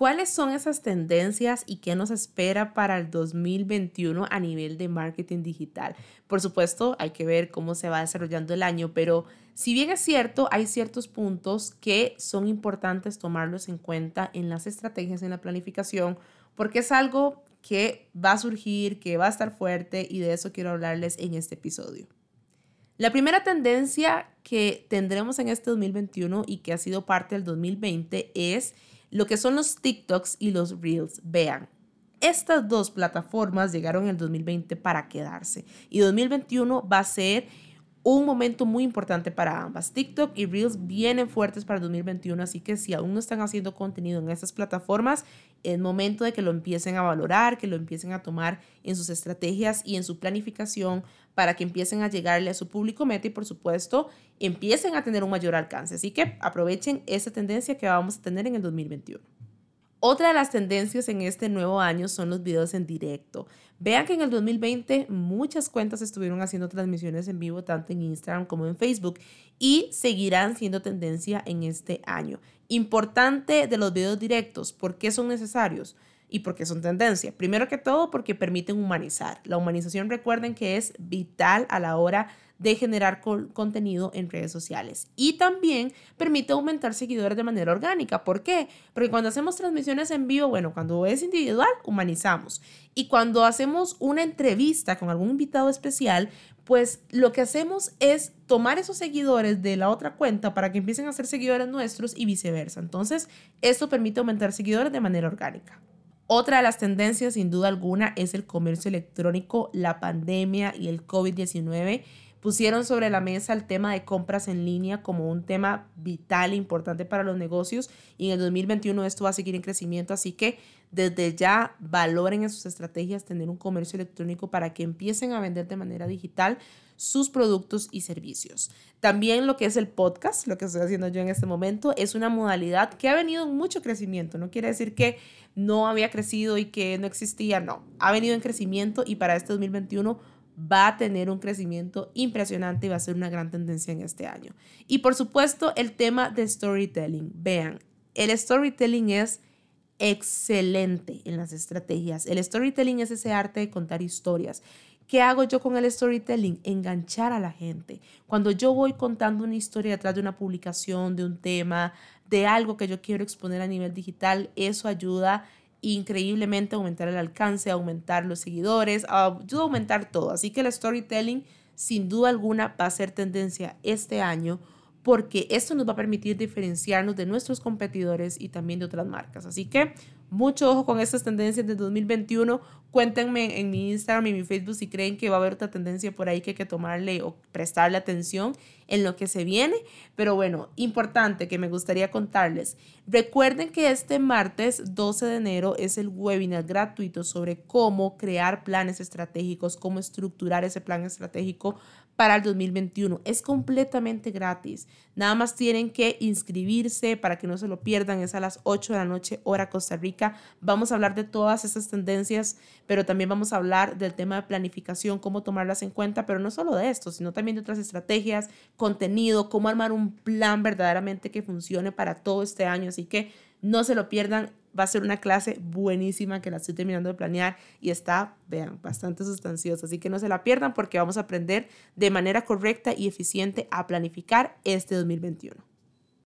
¿Cuáles son esas tendencias y qué nos espera para el 2021 a nivel de marketing digital? Por supuesto, hay que ver cómo se va desarrollando el año, pero si bien es cierto, hay ciertos puntos que son importantes tomarlos en cuenta en las estrategias, en la planificación, porque es algo que va a surgir, que va a estar fuerte y de eso quiero hablarles en este episodio. La primera tendencia que tendremos en este 2021 y que ha sido parte del 2020 es lo que son los TikToks y los Reels. Vean, estas dos plataformas llegaron en el 2020 para quedarse y 2021 va a ser un momento muy importante para ambas. TikTok y Reels vienen fuertes para 2021, así que si aún no están haciendo contenido en estas plataformas, es momento de que lo empiecen a valorar, que lo empiecen a tomar en sus estrategias y en su planificación para que empiecen a llegarle a su público meta y por supuesto empiecen a tener un mayor alcance. Así que aprovechen esa tendencia que vamos a tener en el 2021. Otra de las tendencias en este nuevo año son los videos en directo. Vean que en el 2020 muchas cuentas estuvieron haciendo transmisiones en vivo tanto en Instagram como en Facebook y seguirán siendo tendencia en este año. Importante de los videos directos, ¿por qué son necesarios? y por qué son tendencia. Primero que todo porque permiten humanizar. La humanización recuerden que es vital a la hora de generar contenido en redes sociales. Y también permite aumentar seguidores de manera orgánica. ¿Por qué? Porque cuando hacemos transmisiones en vivo, bueno, cuando es individual, humanizamos. Y cuando hacemos una entrevista con algún invitado especial, pues lo que hacemos es tomar esos seguidores de la otra cuenta para que empiecen a ser seguidores nuestros y viceversa. Entonces, esto permite aumentar seguidores de manera orgánica. Otra de las tendencias, sin duda alguna, es el comercio electrónico, la pandemia y el COVID-19 pusieron sobre la mesa el tema de compras en línea como un tema vital e importante para los negocios y en el 2021 esto va a seguir en crecimiento, así que desde ya valoren en sus estrategias tener un comercio electrónico para que empiecen a vender de manera digital sus productos y servicios. También lo que es el podcast, lo que estoy haciendo yo en este momento, es una modalidad que ha venido en mucho crecimiento. No quiere decir que no había crecido y que no existía, no, ha venido en crecimiento y para este 2021 va a tener un crecimiento impresionante y va a ser una gran tendencia en este año. Y por supuesto, el tema de storytelling. Vean, el storytelling es excelente en las estrategias. El storytelling es ese arte de contar historias. ¿Qué hago yo con el storytelling? Enganchar a la gente. Cuando yo voy contando una historia detrás de una publicación, de un tema, de algo que yo quiero exponer a nivel digital, eso ayuda increíblemente aumentar el alcance, aumentar los seguidores, a aumentar todo. Así que el storytelling sin duda alguna va a ser tendencia este año porque esto nos va a permitir diferenciarnos de nuestros competidores y también de otras marcas. Así que mucho ojo con estas tendencias de 2021. Cuéntenme en mi Instagram y mi Facebook si creen que va a haber otra tendencia por ahí que hay que tomarle o prestarle atención en lo que se viene. Pero bueno, importante que me gustaría contarles. Recuerden que este martes 12 de enero es el webinar gratuito sobre cómo crear planes estratégicos, cómo estructurar ese plan estratégico para el 2021. Es completamente gratis. Nada más tienen que inscribirse para que no se lo pierdan. Es a las 8 de la noche, hora Costa Rica. Vamos a hablar de todas esas tendencias, pero también vamos a hablar del tema de planificación, cómo tomarlas en cuenta, pero no solo de esto, sino también de otras estrategias, contenido, cómo armar un plan verdaderamente que funcione para todo este año. Así que no se lo pierdan. Va a ser una clase buenísima que la estoy terminando de planear y está, vean, bastante sustanciosa. Así que no se la pierdan porque vamos a aprender de manera correcta y eficiente a planificar este 2021.